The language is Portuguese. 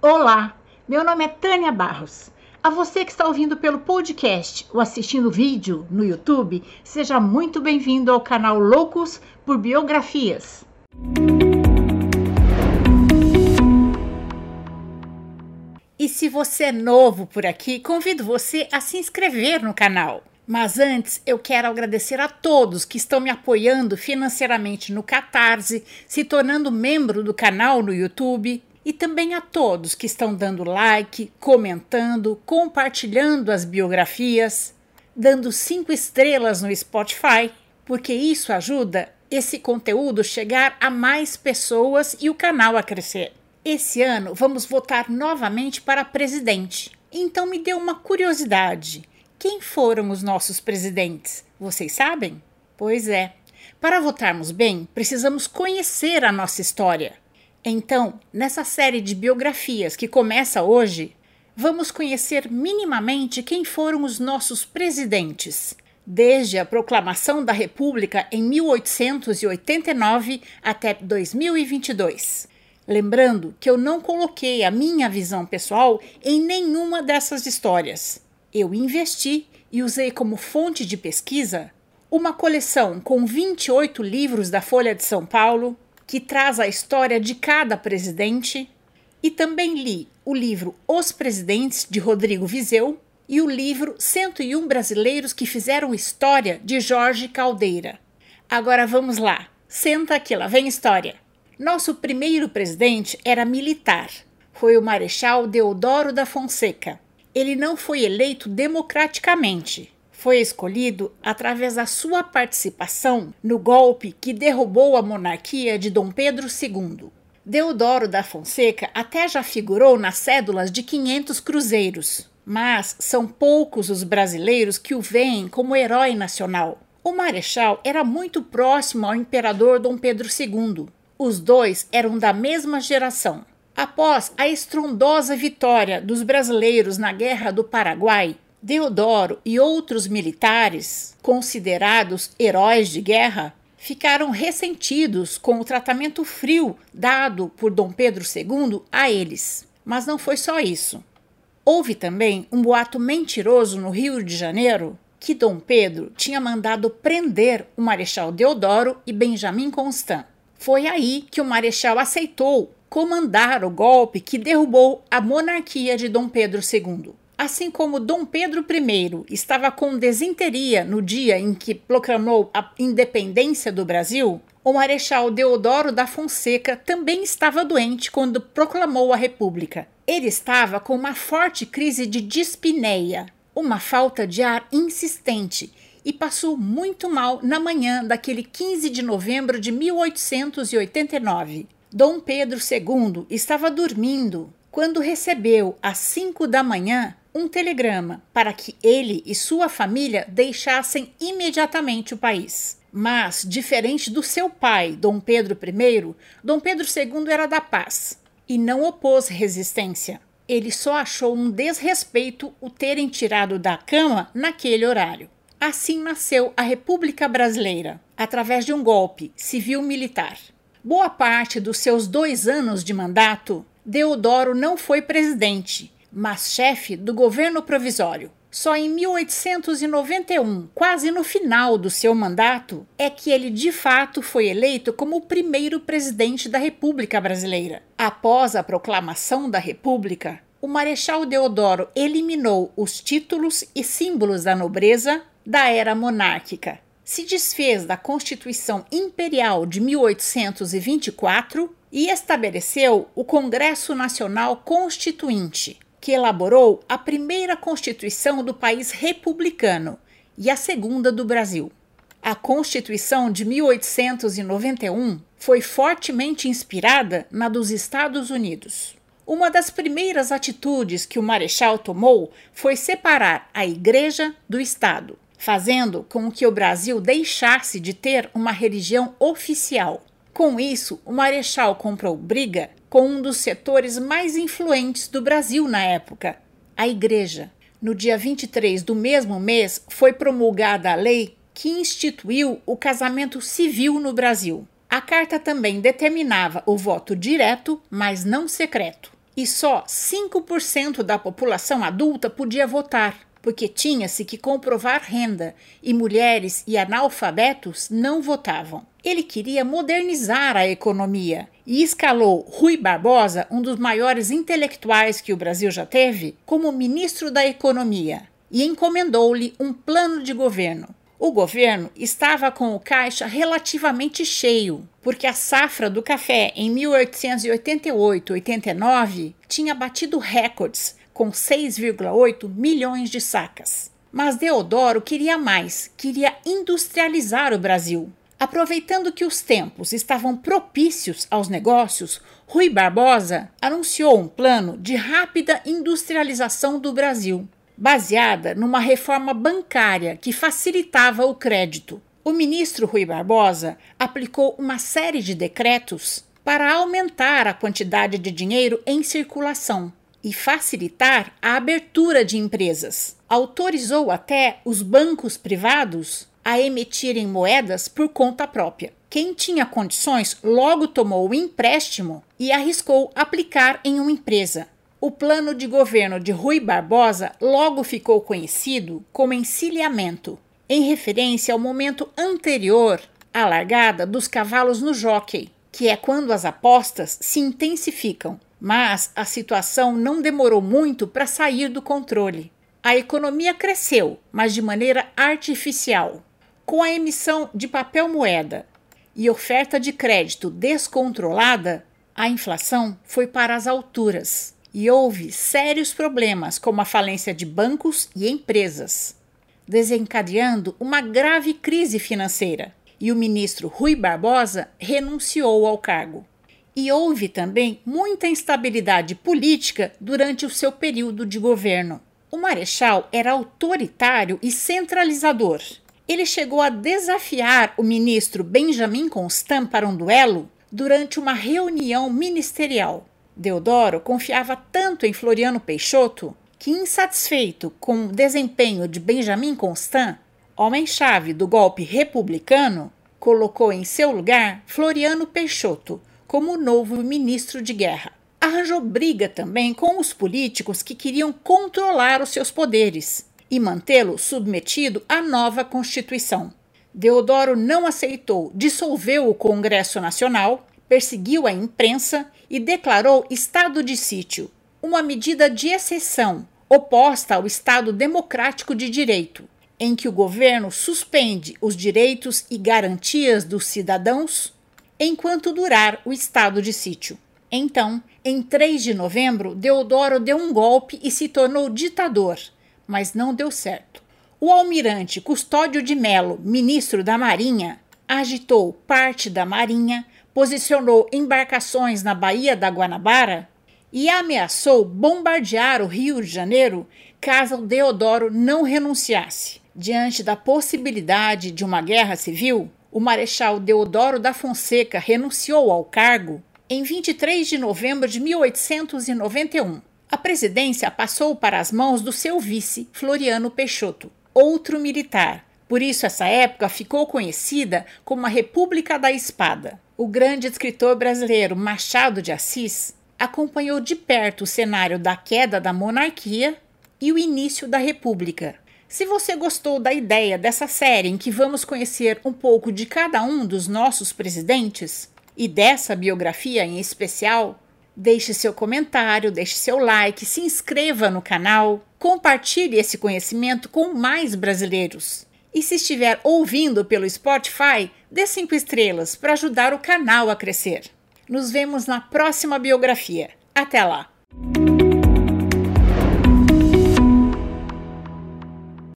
Olá, meu nome é Tânia Barros. A você que está ouvindo pelo podcast ou assistindo vídeo no YouTube, seja muito bem-vindo ao canal Loucos por Biografias. E se você é novo por aqui, convido você a se inscrever no canal. Mas antes, eu quero agradecer a todos que estão me apoiando financeiramente no Catarse, se tornando membro do canal no YouTube, e também a todos que estão dando like, comentando, compartilhando as biografias, dando cinco estrelas no Spotify, porque isso ajuda esse conteúdo chegar a mais pessoas e o canal a crescer. Esse ano vamos votar novamente para presidente. Então me deu uma curiosidade. Quem foram os nossos presidentes? Vocês sabem? Pois é. Para votarmos bem, precisamos conhecer a nossa história. Então, nessa série de biografias que começa hoje, vamos conhecer minimamente quem foram os nossos presidentes, desde a proclamação da República em 1889 até 2022. Lembrando que eu não coloquei a minha visão pessoal em nenhuma dessas histórias. Eu investi e usei como fonte de pesquisa uma coleção com 28 livros da Folha de São Paulo, que traz a história de cada presidente, e também li o livro Os Presidentes, de Rodrigo Vizeu, e o livro 101 Brasileiros que Fizeram História, de Jorge Caldeira. Agora vamos lá, senta aqui, lá vem história. Nosso primeiro presidente era militar. Foi o Marechal Deodoro da Fonseca. Ele não foi eleito democraticamente. Foi escolhido através da sua participação no golpe que derrubou a monarquia de Dom Pedro II. Deodoro da Fonseca até já figurou nas cédulas de 500 cruzeiros, mas são poucos os brasileiros que o veem como herói nacional. O marechal era muito próximo ao imperador Dom Pedro II os dois eram da mesma geração. Após a estrondosa vitória dos brasileiros na Guerra do Paraguai, Deodoro e outros militares, considerados heróis de guerra, ficaram ressentidos com o tratamento frio dado por Dom Pedro II a eles. Mas não foi só isso. Houve também um boato mentiroso no Rio de Janeiro que Dom Pedro tinha mandado prender o Marechal Deodoro e Benjamin Constant. Foi aí que o Marechal aceitou comandar o golpe que derrubou a monarquia de Dom Pedro II. Assim como Dom Pedro I estava com desinteria no dia em que proclamou a independência do Brasil, o Marechal Deodoro da Fonseca também estava doente quando proclamou a República. Ele estava com uma forte crise de dispneia, uma falta de ar insistente e passou muito mal na manhã daquele 15 de novembro de 1889. Dom Pedro II estava dormindo quando recebeu, às 5 da manhã, um telegrama para que ele e sua família deixassem imediatamente o país. Mas, diferente do seu pai, Dom Pedro I, Dom Pedro II era da paz e não opôs resistência. Ele só achou um desrespeito o terem tirado da cama naquele horário. Assim nasceu a República Brasileira, através de um golpe civil-militar. Boa parte dos seus dois anos de mandato, Deodoro não foi presidente, mas chefe do governo provisório. Só em 1891, quase no final do seu mandato, é que ele de fato foi eleito como o primeiro presidente da República Brasileira. Após a proclamação da República, o Marechal Deodoro eliminou os títulos e símbolos da nobreza da era monárquica. Se desfez da Constituição Imperial de 1824 e estabeleceu o Congresso Nacional Constituinte, que elaborou a primeira Constituição do país republicano e a segunda do Brasil. A Constituição de 1891 foi fortemente inspirada na dos Estados Unidos. Uma das primeiras atitudes que o Marechal tomou foi separar a Igreja do Estado fazendo com que o Brasil deixasse de ter uma religião oficial. Com isso, o Marechal comprou briga com um dos setores mais influentes do Brasil na época, a Igreja. No dia 23 do mesmo mês, foi promulgada a lei que instituiu o casamento civil no Brasil. A carta também determinava o voto direto, mas não secreto. e só 5% da população adulta podia votar, porque tinha-se que comprovar renda e mulheres e analfabetos não votavam. Ele queria modernizar a economia e escalou Rui Barbosa, um dos maiores intelectuais que o Brasil já teve, como ministro da Economia e encomendou-lhe um plano de governo. O governo estava com o caixa relativamente cheio, porque a safra do café em 1888-89 tinha batido recordes, com 6,8 milhões de sacas. Mas Deodoro queria mais, queria industrializar o Brasil. Aproveitando que os tempos estavam propícios aos negócios, Rui Barbosa anunciou um plano de rápida industrialização do Brasil baseada numa reforma bancária que facilitava o crédito. O ministro Rui Barbosa aplicou uma série de decretos para aumentar a quantidade de dinheiro em circulação e facilitar a abertura de empresas. Autorizou até os bancos privados a emitirem moedas por conta própria. Quem tinha condições logo tomou o empréstimo e arriscou aplicar em uma empresa, o plano de governo de Rui Barbosa logo ficou conhecido como encilhamento, em referência ao momento anterior à largada dos cavalos no jockey, que é quando as apostas se intensificam. Mas a situação não demorou muito para sair do controle. A economia cresceu, mas de maneira artificial. Com a emissão de papel moeda e oferta de crédito descontrolada, a inflação foi para as alturas e houve sérios problemas, como a falência de bancos e empresas, desencadeando uma grave crise financeira. E o ministro Rui Barbosa renunciou ao cargo. E houve também muita instabilidade política durante o seu período de governo. O Marechal era autoritário e centralizador. Ele chegou a desafiar o ministro Benjamin Constant para um duelo durante uma reunião ministerial. Deodoro confiava tanto em Floriano Peixoto que, insatisfeito com o desempenho de Benjamin Constant, homem-chave do golpe republicano, colocou em seu lugar Floriano Peixoto como novo ministro de guerra. Arranjou briga também com os políticos que queriam controlar os seus poderes e mantê-lo submetido à nova Constituição. Deodoro não aceitou, dissolveu o Congresso Nacional perseguiu a imprensa e declarou estado de sítio, uma medida de exceção oposta ao Estado democrático de direito, em que o governo suspende os direitos e garantias dos cidadãos enquanto durar o estado de sítio. Então, em 3 de novembro, Deodoro deu um golpe e se tornou ditador, mas não deu certo. O almirante Custódio de Melo, ministro da Marinha, agitou parte da Marinha posicionou embarcações na Baía da Guanabara e ameaçou bombardear o Rio de Janeiro caso Deodoro não renunciasse. Diante da possibilidade de uma guerra civil, o Marechal Deodoro da Fonseca renunciou ao cargo em 23 de novembro de 1891. A presidência passou para as mãos do seu vice, Floriano Peixoto, outro militar. Por isso, essa época ficou conhecida como a República da Espada. O grande escritor brasileiro Machado de Assis acompanhou de perto o cenário da queda da monarquia e o início da república. Se você gostou da ideia dessa série em que vamos conhecer um pouco de cada um dos nossos presidentes e dessa biografia em especial, deixe seu comentário, deixe seu like, se inscreva no canal, compartilhe esse conhecimento com mais brasileiros. E se estiver ouvindo pelo Spotify, dê cinco estrelas para ajudar o canal a crescer. Nos vemos na próxima biografia. Até lá!